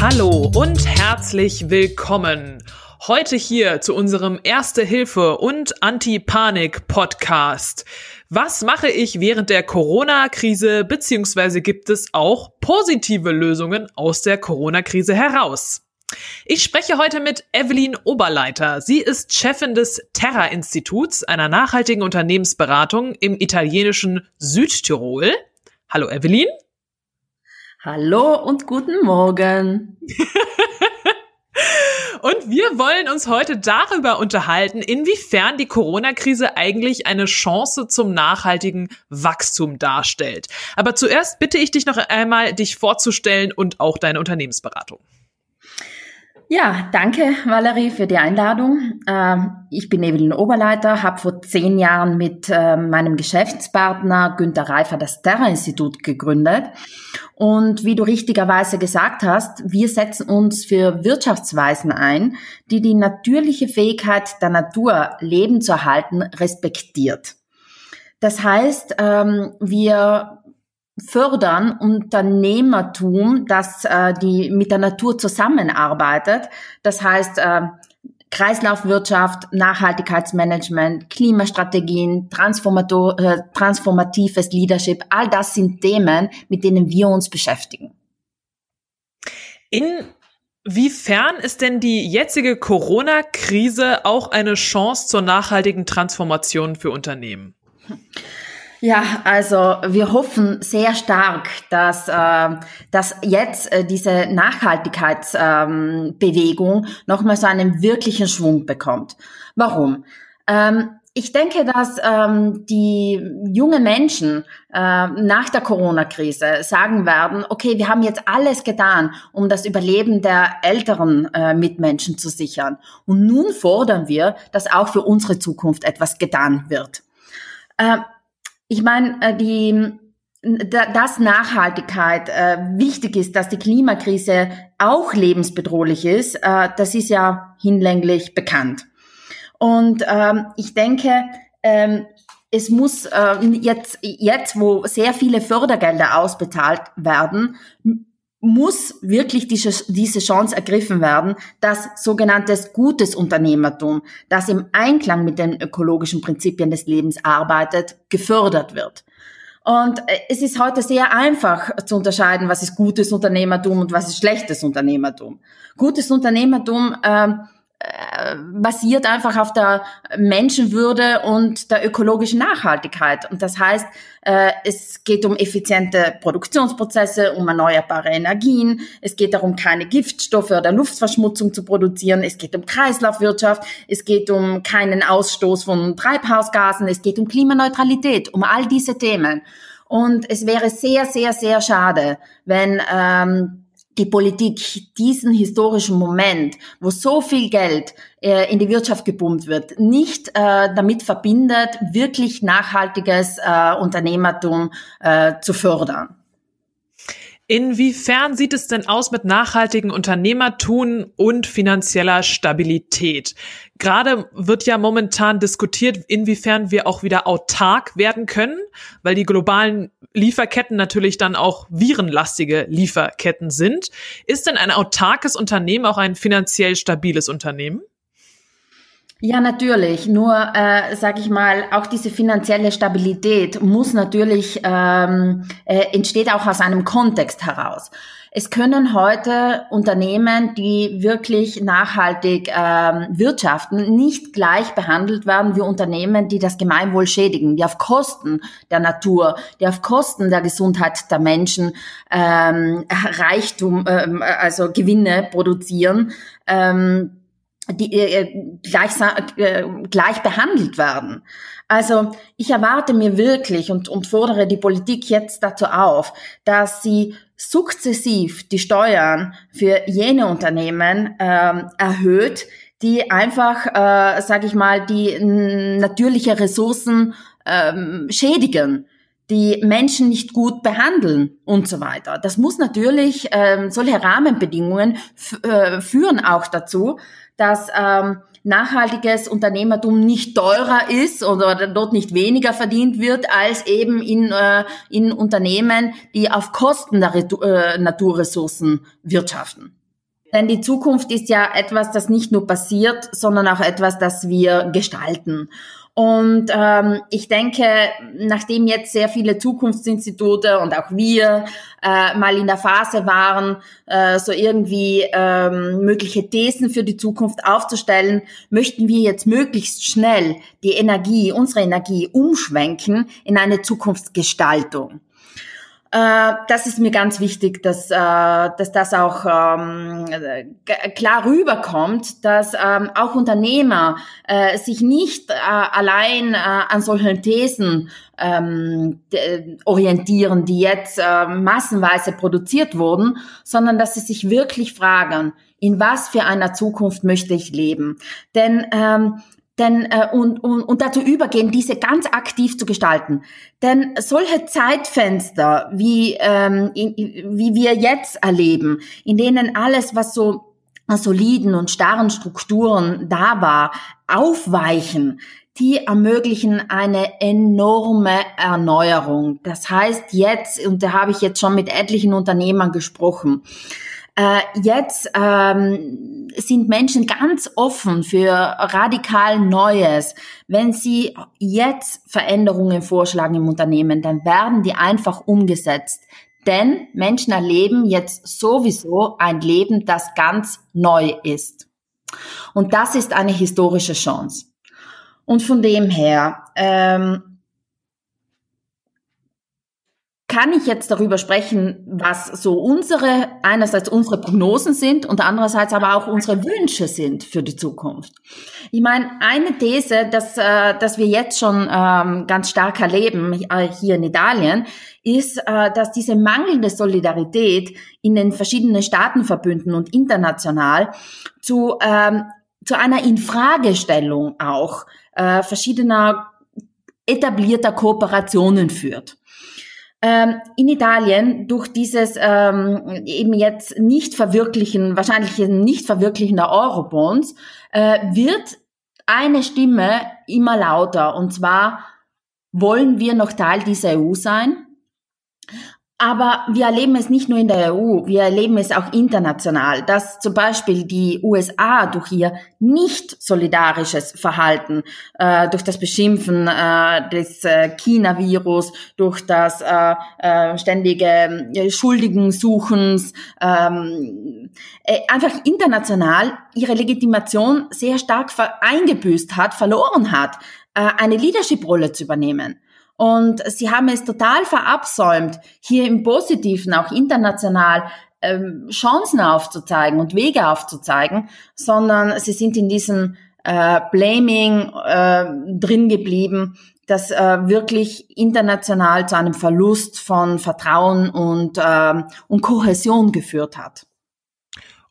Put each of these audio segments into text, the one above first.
Hallo und herzlich willkommen. Heute hier zu unserem Erste-Hilfe- und Anti-Panik-Podcast. Was mache ich während der Corona-Krise, beziehungsweise gibt es auch positive Lösungen aus der Corona-Krise heraus? Ich spreche heute mit Evelyn Oberleiter. Sie ist Chefin des Terra-Instituts, einer nachhaltigen Unternehmensberatung im italienischen Südtirol. Hallo Evelyn. Hallo und guten Morgen. Und wir wollen uns heute darüber unterhalten, inwiefern die Corona-Krise eigentlich eine Chance zum nachhaltigen Wachstum darstellt. Aber zuerst bitte ich dich noch einmal, dich vorzustellen und auch deine Unternehmensberatung. Ja, danke Valerie für die Einladung. Ähm, ich bin Evelyn Oberleiter, habe vor zehn Jahren mit ähm, meinem Geschäftspartner Günter Reifer das Terra-Institut gegründet. Und wie du richtigerweise gesagt hast, wir setzen uns für Wirtschaftsweisen ein, die die natürliche Fähigkeit der Natur, Leben zu erhalten, respektiert. Das heißt, ähm, wir fördern Unternehmertum, das äh, die mit der Natur zusammenarbeitet. Das heißt äh, Kreislaufwirtschaft, Nachhaltigkeitsmanagement, Klimastrategien, Transformator, äh, transformatives Leadership, all das sind Themen, mit denen wir uns beschäftigen. Inwiefern ist denn die jetzige Corona-Krise auch eine Chance zur nachhaltigen Transformation für Unternehmen? Ja, also wir hoffen sehr stark, dass, äh, dass jetzt äh, diese Nachhaltigkeitsbewegung ähm, nochmal so einen wirklichen Schwung bekommt. Warum? Ähm, ich denke, dass ähm, die jungen Menschen äh, nach der Corona-Krise sagen werden, okay, wir haben jetzt alles getan, um das Überleben der älteren äh, Mitmenschen zu sichern. Und nun fordern wir, dass auch für unsere Zukunft etwas getan wird. Äh, ich meine, äh, die dass Nachhaltigkeit äh, wichtig ist, dass die Klimakrise auch lebensbedrohlich ist, äh, das ist ja hinlänglich bekannt. Und ähm, ich denke, ähm, es muss jetzt, jetzt, wo sehr viele Fördergelder ausbezahlt werden, muss wirklich diese, Chance ergriffen werden, dass sogenanntes gutes Unternehmertum, das im Einklang mit den ökologischen Prinzipien des Lebens arbeitet, gefördert wird. Und äh, es ist heute sehr einfach zu unterscheiden, was ist gutes Unternehmertum und was ist schlechtes Unternehmertum. Gutes Unternehmertum äh, äh, basiert einfach auf der Menschenwürde und der ökologischen Nachhaltigkeit. Und das heißt, äh, es geht um effiziente Produktionsprozesse, um erneuerbare Energien. Es geht darum, keine Giftstoffe oder Luftverschmutzung zu produzieren. Es geht um Kreislaufwirtschaft. Es geht um keinen Ausstoß von Treibhausgasen. Es geht um Klimaneutralität, um all diese Themen. Und es wäre sehr, sehr, sehr schade, wenn ähm, die Politik diesen historischen Moment, wo so viel Geld äh, in die Wirtschaft gepumpt wird, nicht äh, damit verbindet, wirklich nachhaltiges äh, Unternehmertum äh, zu fördern. Inwiefern sieht es denn aus mit nachhaltigen Unternehmertun und finanzieller Stabilität? Gerade wird ja momentan diskutiert, inwiefern wir auch wieder autark werden können, weil die globalen Lieferketten natürlich dann auch virenlastige Lieferketten sind. Ist denn ein autarkes Unternehmen auch ein finanziell stabiles Unternehmen? Ja, natürlich. Nur, äh, sage ich mal, auch diese finanzielle Stabilität muss natürlich ähm, äh, entsteht auch aus einem Kontext heraus. Es können heute Unternehmen, die wirklich nachhaltig ähm, wirtschaften, nicht gleich behandelt werden wie Unternehmen, die das Gemeinwohl schädigen, die auf Kosten der Natur, die auf Kosten der Gesundheit der Menschen ähm, Reichtum, ähm, also Gewinne produzieren. Ähm, die äh, äh gleich, äh, gleich behandelt werden. Also ich erwarte mir wirklich und, und fordere die Politik jetzt dazu auf, dass sie sukzessiv die Steuern für jene Unternehmen ähm, erhöht, die einfach, äh, sage ich mal, die natürliche Ressourcen ähm, schädigen die Menschen nicht gut behandeln und so weiter. Das muss natürlich, ähm, solche Rahmenbedingungen äh, führen auch dazu, dass ähm, nachhaltiges Unternehmertum nicht teurer ist oder dort nicht weniger verdient wird als eben in, äh, in Unternehmen, die auf Kosten der äh, Naturressourcen wirtschaften. Denn die Zukunft ist ja etwas, das nicht nur passiert, sondern auch etwas, das wir gestalten. Und ähm, ich denke, nachdem jetzt sehr viele Zukunftsinstitute und auch wir äh, mal in der Phase waren, äh, so irgendwie ähm, mögliche Thesen für die Zukunft aufzustellen, möchten wir jetzt möglichst schnell die Energie, unsere Energie umschwenken in eine Zukunftsgestaltung. Äh, das ist mir ganz wichtig, dass, äh, dass das auch ähm, klar rüberkommt, dass ähm, auch Unternehmer äh, sich nicht allein an solchen Thesen ähm, orientieren, die jetzt massenweise produziert wurden, sondern dass sie sich wirklich fragen, in was für einer Zukunft möchte ich leben? Denn denn, äh, und, und, und dazu übergehen, diese ganz aktiv zu gestalten. Denn solche Zeitfenster, wie, ähm, in, wie wir jetzt erleben, in denen alles, was so soliden und starren Strukturen da war, aufweichen, die ermöglichen eine enorme Erneuerung. Das heißt jetzt, und da habe ich jetzt schon mit etlichen Unternehmern gesprochen, äh, jetzt ähm, sind Menschen ganz offen für radikal Neues. Wenn sie jetzt Veränderungen vorschlagen im Unternehmen, dann werden die einfach umgesetzt. Denn Menschen erleben jetzt sowieso ein Leben, das ganz neu ist. Und das ist eine historische Chance. Und von dem her, ähm, kann ich jetzt darüber sprechen, was so unsere, einerseits unsere Prognosen sind und andererseits aber auch unsere Wünsche sind für die Zukunft. Ich meine, eine These, dass, äh, dass wir jetzt schon ähm, ganz stark erleben äh, hier in Italien, ist, äh, dass diese mangelnde Solidarität in den verschiedenen Staatenverbünden und international zu, ähm, zu einer Infragestellung auch verschiedener etablierter Kooperationen führt. Ähm, in Italien durch dieses ähm, eben jetzt nicht verwirklichen, wahrscheinlich nicht verwirklichen der Eurobonds, äh, wird eine Stimme immer lauter. Und zwar, wollen wir noch Teil dieser EU sein? Aber wir erleben es nicht nur in der EU, wir erleben es auch international, dass zum Beispiel die USA durch ihr nicht solidarisches Verhalten, äh, durch das Beschimpfen äh, des äh, China-Virus, durch das äh, äh, ständige äh, Schuldigensuchens, ähm, äh, einfach international ihre Legitimation sehr stark eingebüßt hat, verloren hat, eine Leadership-Rolle zu übernehmen. Und sie haben es total verabsäumt, hier im Positiven, auch international, ähm, Chancen aufzuzeigen und Wege aufzuzeigen, sondern sie sind in diesem äh, Blaming äh, drin geblieben, das äh, wirklich international zu einem Verlust von Vertrauen und, äh, und Kohäsion geführt hat.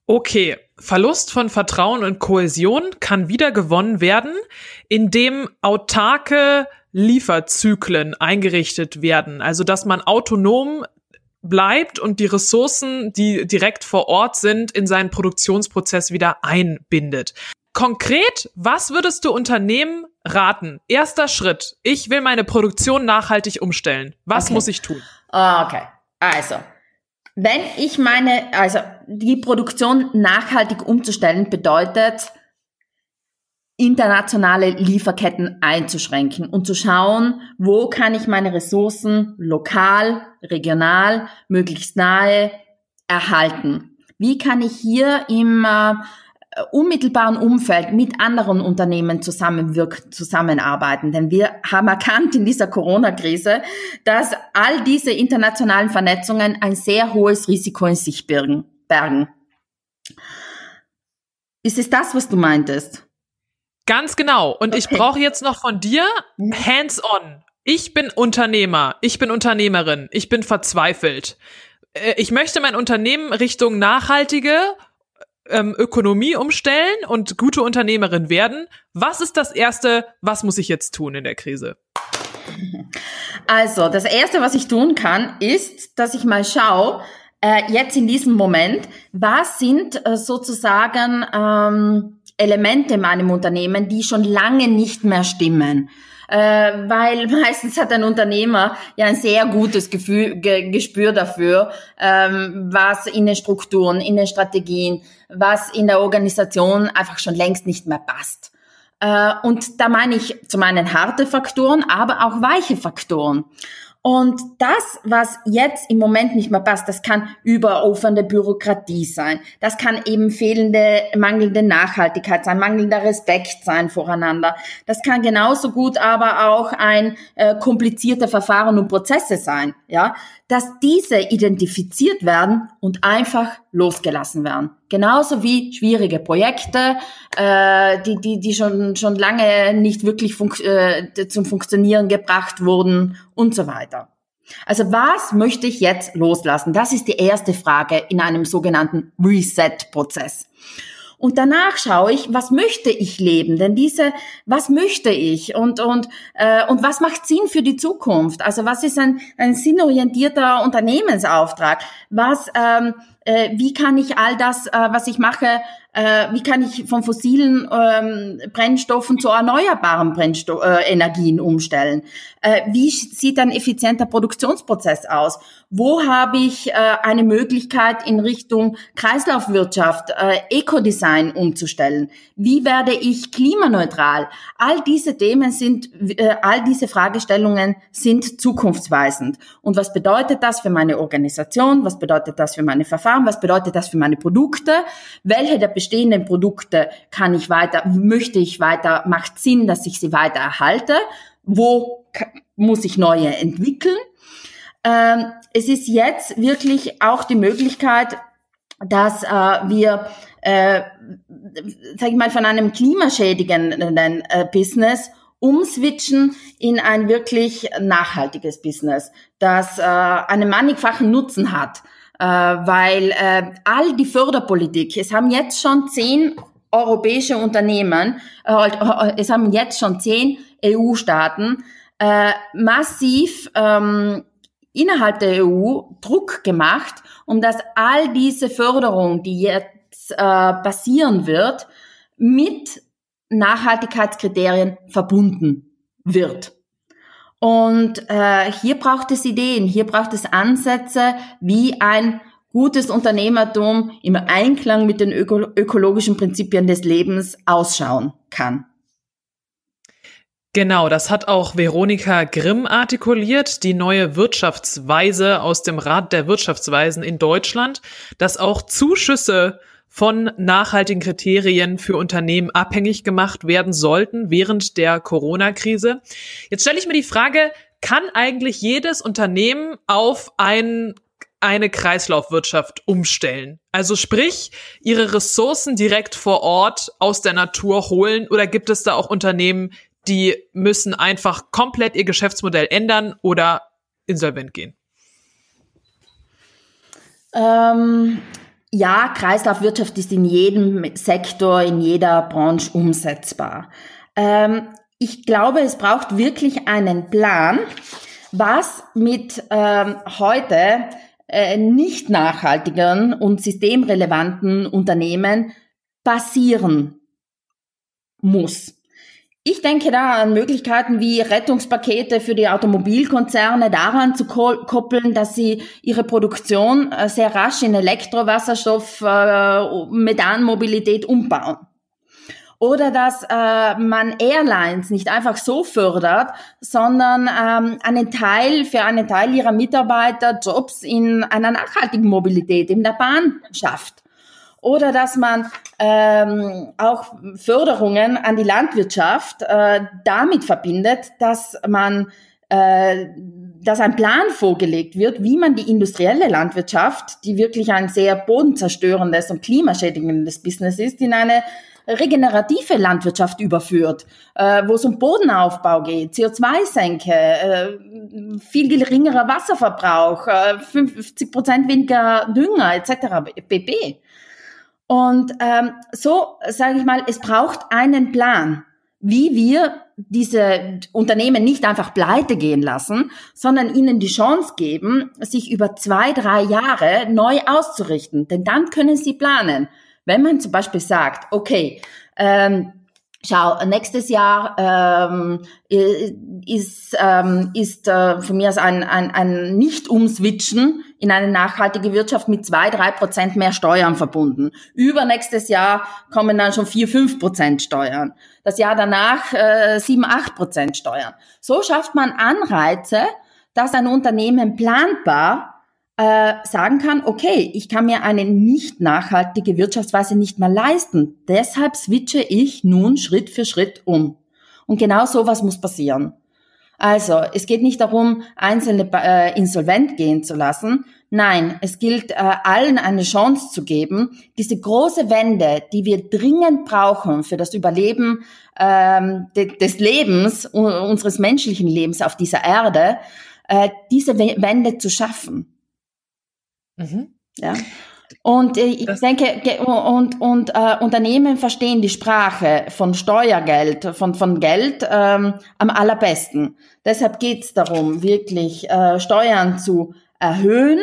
Okay, Verlust von Vertrauen und Kohäsion kann wieder gewonnen werden, indem autarke Lieferzyklen eingerichtet werden. Also, dass man autonom bleibt und die Ressourcen, die direkt vor Ort sind, in seinen Produktionsprozess wieder einbindet. Konkret, was würdest du Unternehmen raten? Erster Schritt. Ich will meine Produktion nachhaltig umstellen. Was okay. muss ich tun? Okay. Also, wenn ich meine, also die Produktion nachhaltig umzustellen bedeutet, internationale Lieferketten einzuschränken und zu schauen, wo kann ich meine Ressourcen lokal, regional, möglichst nahe erhalten. Wie kann ich hier im äh, unmittelbaren Umfeld mit anderen Unternehmen zusammenwirken, zusammenarbeiten? Denn wir haben erkannt in dieser Corona-Krise, dass all diese internationalen Vernetzungen ein sehr hohes Risiko in sich bergen. Ist es das, was du meintest? Ganz genau. Und okay. ich brauche jetzt noch von dir mhm. hands-on. Ich bin Unternehmer, ich bin Unternehmerin, ich bin verzweifelt. Äh, ich möchte mein Unternehmen Richtung nachhaltige ähm, Ökonomie umstellen und gute Unternehmerin werden. Was ist das Erste, was muss ich jetzt tun in der Krise? Also, das Erste, was ich tun kann, ist, dass ich mal schaue, äh, jetzt in diesem Moment, was sind äh, sozusagen ähm, Elemente in meinem Unternehmen, die schon lange nicht mehr stimmen. Äh, weil meistens hat ein Unternehmer ja ein sehr gutes Gefühl, Ge Gespür dafür, ähm, was in den Strukturen, in den Strategien, was in der Organisation einfach schon längst nicht mehr passt. Äh, und da meine ich zum einen harte Faktoren, aber auch weiche Faktoren. Und das, was jetzt im Moment nicht mehr passt, das kann überufernde Bürokratie sein. Das kann eben fehlende, mangelnde Nachhaltigkeit sein, mangelnder Respekt sein voreinander. Das kann genauso gut aber auch ein äh, komplizierter Verfahren und Prozesse sein, ja, dass diese identifiziert werden und einfach losgelassen werden. Genauso wie schwierige Projekte, äh, die, die, die schon, schon lange nicht wirklich fun äh, zum Funktionieren gebracht wurden und so weiter. Also was möchte ich jetzt loslassen? Das ist die erste Frage in einem sogenannten Reset-Prozess. Und danach schaue ich, was möchte ich leben? Denn diese, was möchte ich und und äh, und was macht Sinn für die Zukunft? Also was ist ein ein sinnorientierter Unternehmensauftrag? Was ähm, äh, wie kann ich all das, äh, was ich mache, äh, wie kann ich von fossilen ähm, Brennstoffen zu erneuerbaren Brennsto äh, Energien umstellen? Äh, wie sieht ein effizienter Produktionsprozess aus? Wo habe ich äh, eine Möglichkeit in Richtung Kreislaufwirtschaft, Ecodesign umzustellen? Wie werde ich klimaneutral? All diese Themen sind, all diese Fragestellungen sind zukunftsweisend. Und was bedeutet das für meine Organisation? Was bedeutet das für meine Verfahren? Was bedeutet das für meine Produkte? Welche der bestehenden Produkte kann ich weiter, möchte ich weiter, macht Sinn, dass ich sie weiter erhalte? Wo muss ich neue entwickeln? Ähm, es ist jetzt wirklich auch die Möglichkeit, dass äh, wir, äh, sag ich mal, von einem klimaschädigenden äh, Business umswitchen in ein wirklich nachhaltiges Business, das äh, einen mannigfachen Nutzen hat, äh, weil äh, all die Förderpolitik, es haben jetzt schon zehn europäische Unternehmen, äh, es haben jetzt schon zehn EU-Staaten äh, massiv ähm, innerhalb der EU Druck gemacht, um dass all diese Förderung, die jetzt äh, passieren wird, mit Nachhaltigkeitskriterien verbunden wird. Und äh, hier braucht es Ideen, hier braucht es Ansätze, wie ein gutes Unternehmertum im Einklang mit den öko ökologischen Prinzipien des Lebens ausschauen kann. Genau, das hat auch Veronika Grimm artikuliert, die neue Wirtschaftsweise aus dem Rat der Wirtschaftsweisen in Deutschland, dass auch Zuschüsse von nachhaltigen Kriterien für Unternehmen abhängig gemacht werden sollten während der Corona-Krise. Jetzt stelle ich mir die Frage, kann eigentlich jedes Unternehmen auf ein eine Kreislaufwirtschaft umstellen. Also sprich, ihre Ressourcen direkt vor Ort aus der Natur holen oder gibt es da auch Unternehmen, die müssen einfach komplett ihr Geschäftsmodell ändern oder insolvent gehen? Ähm, ja, Kreislaufwirtschaft ist in jedem Sektor, in jeder Branche umsetzbar. Ähm, ich glaube, es braucht wirklich einen Plan, was mit ähm, heute äh, nicht nachhaltigen und systemrelevanten Unternehmen passieren muss. Ich denke da an Möglichkeiten wie Rettungspakete für die Automobilkonzerne daran zu koppeln, dass sie ihre Produktion äh, sehr rasch in Elektrowasserstoff, äh, Methanmobilität umbauen. Oder dass äh, man Airlines nicht einfach so fördert, sondern ähm, einen Teil für einen Teil ihrer Mitarbeiter Jobs in einer nachhaltigen Mobilität in der Bahn schafft oder dass man ähm, auch Förderungen an die Landwirtschaft äh, damit verbindet, dass man äh, dass ein Plan vorgelegt wird, wie man die industrielle Landwirtschaft, die wirklich ein sehr bodenzerstörendes und klimaschädigendes Business ist, in eine regenerative Landwirtschaft überführt, äh, wo es um Bodenaufbau geht, CO2-Senke, äh, viel geringerer Wasserverbrauch, äh, 50 Prozent weniger Dünger etc. pp. Und ähm, so sage ich mal, es braucht einen Plan, wie wir diese Unternehmen nicht einfach pleite gehen lassen, sondern ihnen die Chance geben, sich über zwei, drei Jahre neu auszurichten. Denn dann können sie planen. Wenn man zum Beispiel sagt, okay, ähm, Schau, nächstes Jahr ähm, ist, ähm, ist äh, von mir aus ein, ein, ein Nicht-Umswitchen in eine nachhaltige Wirtschaft mit zwei, drei Prozent mehr Steuern verbunden. Übernächstes Jahr kommen dann schon vier, fünf Prozent Steuern. Das Jahr danach äh, sieben, acht Prozent Steuern. So schafft man Anreize, dass ein Unternehmen planbar äh, sagen kann, okay, ich kann mir eine nicht nachhaltige Wirtschaftsweise nicht mehr leisten. Deshalb switche ich nun Schritt für Schritt um. Und genau sowas muss passieren. Also, es geht nicht darum, Einzelne äh, insolvent gehen zu lassen. Nein, es gilt, äh, allen eine Chance zu geben, diese große Wende, die wir dringend brauchen für das Überleben ähm, de des Lebens, unseres menschlichen Lebens auf dieser Erde, äh, diese Wende zu schaffen. Mhm. Ja. Und äh, ich das denke, und, und äh, Unternehmen verstehen die Sprache von Steuergeld, von, von Geld ähm, am allerbesten. Deshalb geht es darum, wirklich äh, Steuern zu erhöhen,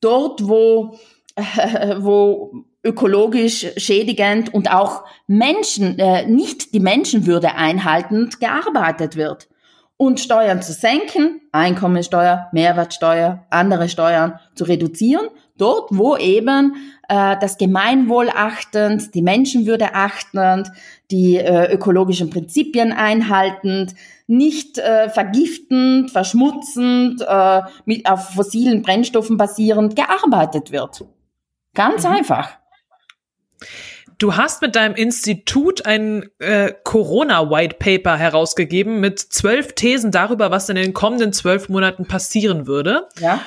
dort wo, äh, wo ökologisch schädigend und auch Menschen, äh, nicht die Menschenwürde einhaltend gearbeitet wird. Und Steuern zu senken, Einkommensteuer, Mehrwertsteuer, andere Steuern zu reduzieren dort, wo eben äh, das Gemeinwohl achtend, die Menschenwürde achtend, die äh, ökologischen Prinzipien einhaltend, nicht äh, vergiftend, verschmutzend, äh, mit, auf fossilen Brennstoffen basierend gearbeitet wird. Ganz mhm. einfach. Du hast mit deinem Institut ein äh, Corona-White Paper herausgegeben mit zwölf Thesen darüber, was in den kommenden zwölf Monaten passieren würde. Ja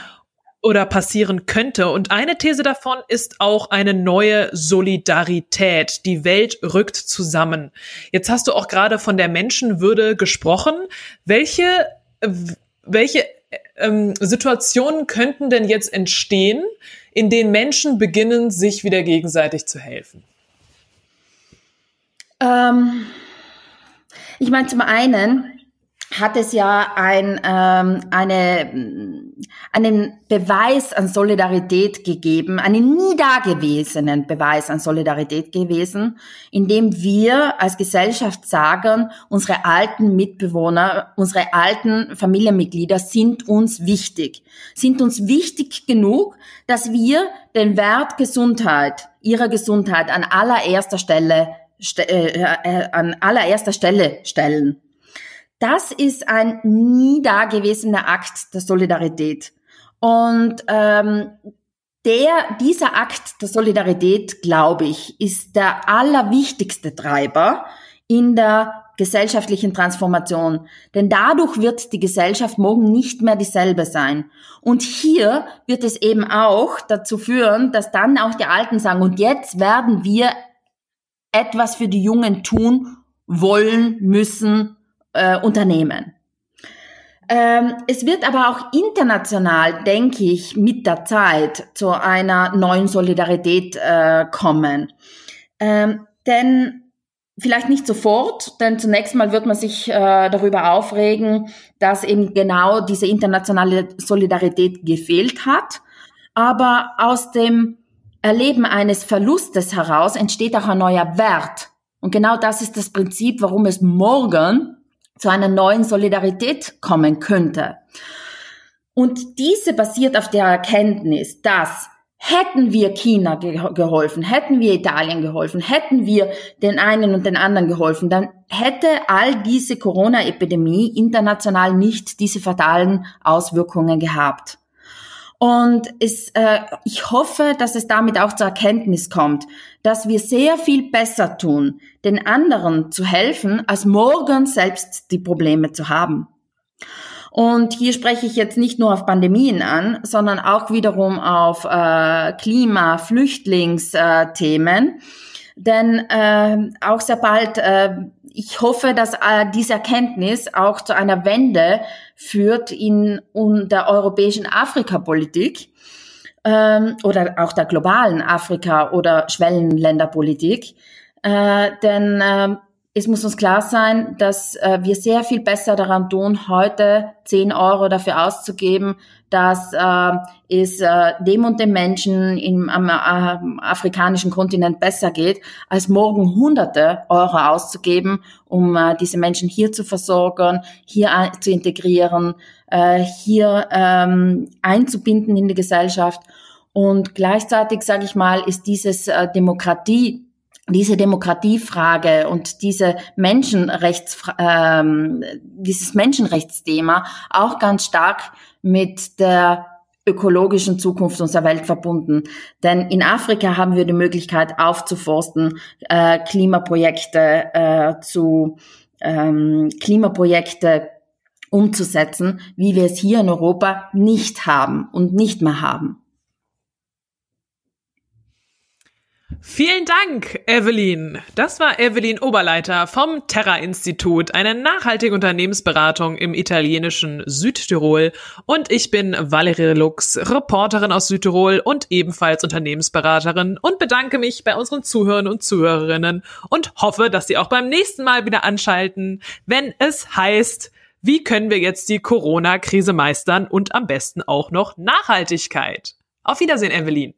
oder passieren könnte. Und eine These davon ist auch eine neue Solidarität. Die Welt rückt zusammen. Jetzt hast du auch gerade von der Menschenwürde gesprochen. Welche, welche ähm, Situationen könnten denn jetzt entstehen, in denen Menschen beginnen, sich wieder gegenseitig zu helfen? Ähm, ich meine, zum einen hat es ja ein, ähm, eine, einen Beweis an Solidarität gegeben, einen nie dagewesenen Beweis an Solidarität gewesen, indem wir als Gesellschaft sagen, unsere alten Mitbewohner, unsere alten Familienmitglieder sind uns wichtig, sind uns wichtig genug, dass wir den Wert Gesundheit, ihrer Gesundheit an allererster Stelle, äh, äh, an allererster Stelle stellen. Das ist ein nie dagewesener Akt der Solidarität. Und ähm, der, dieser Akt der Solidarität, glaube ich, ist der allerwichtigste Treiber in der gesellschaftlichen Transformation. Denn dadurch wird die Gesellschaft morgen nicht mehr dieselbe sein. Und hier wird es eben auch dazu führen, dass dann auch die Alten sagen, und jetzt werden wir etwas für die Jungen tun, wollen, müssen, äh, Unternehmen. Ähm, es wird aber auch international, denke ich, mit der Zeit zu einer neuen Solidarität äh, kommen. Ähm, denn vielleicht nicht sofort, denn zunächst mal wird man sich äh, darüber aufregen, dass eben genau diese internationale Solidarität gefehlt hat. Aber aus dem Erleben eines Verlustes heraus entsteht auch ein neuer Wert. Und genau das ist das Prinzip, warum es morgen zu einer neuen Solidarität kommen könnte. Und diese basiert auf der Erkenntnis, dass hätten wir China ge geholfen, hätten wir Italien geholfen, hätten wir den einen und den anderen geholfen, dann hätte all diese Corona-Epidemie international nicht diese fatalen Auswirkungen gehabt. Und es, äh, ich hoffe, dass es damit auch zur Erkenntnis kommt, dass wir sehr viel besser tun, den anderen zu helfen, als morgen selbst die Probleme zu haben. Und hier spreche ich jetzt nicht nur auf Pandemien an, sondern auch wiederum auf äh, Klima, Flüchtlingsthemen. Denn äh, auch sehr bald, äh, ich hoffe, dass äh, diese Erkenntnis auch zu einer Wende führt in, in der europäischen Afrikapolitik ähm, oder auch der globalen Afrika- oder Schwellenländerpolitik. Äh, denn äh, es muss uns klar sein, dass äh, wir sehr viel besser daran tun, heute 10 Euro dafür auszugeben, dass äh, es äh, dem und dem Menschen im am, äh, afrikanischen Kontinent besser geht, als morgen Hunderte Euro auszugeben, um äh, diese Menschen hier zu versorgen, hier zu integrieren, äh, hier ähm, einzubinden in die Gesellschaft. Und gleichzeitig, sage ich mal, ist dieses äh, Demokratie diese Demokratiefrage und diese Menschenrechts, ähm, dieses Menschenrechtsthema auch ganz stark mit der ökologischen Zukunft unserer Welt verbunden. Denn in Afrika haben wir die Möglichkeit aufzuforsten, äh, Klimaprojekte äh, zu ähm, Klimaprojekte umzusetzen, wie wir es hier in Europa nicht haben und nicht mehr haben. Vielen Dank, Evelyn. Das war Evelyn Oberleiter vom Terra-Institut, eine nachhaltige Unternehmensberatung im italienischen Südtirol. Und ich bin Valerie Lux, Reporterin aus Südtirol und ebenfalls Unternehmensberaterin und bedanke mich bei unseren Zuhörern und Zuhörerinnen und hoffe, dass Sie auch beim nächsten Mal wieder anschalten, wenn es heißt, wie können wir jetzt die Corona-Krise meistern und am besten auch noch Nachhaltigkeit. Auf Wiedersehen, Evelyn.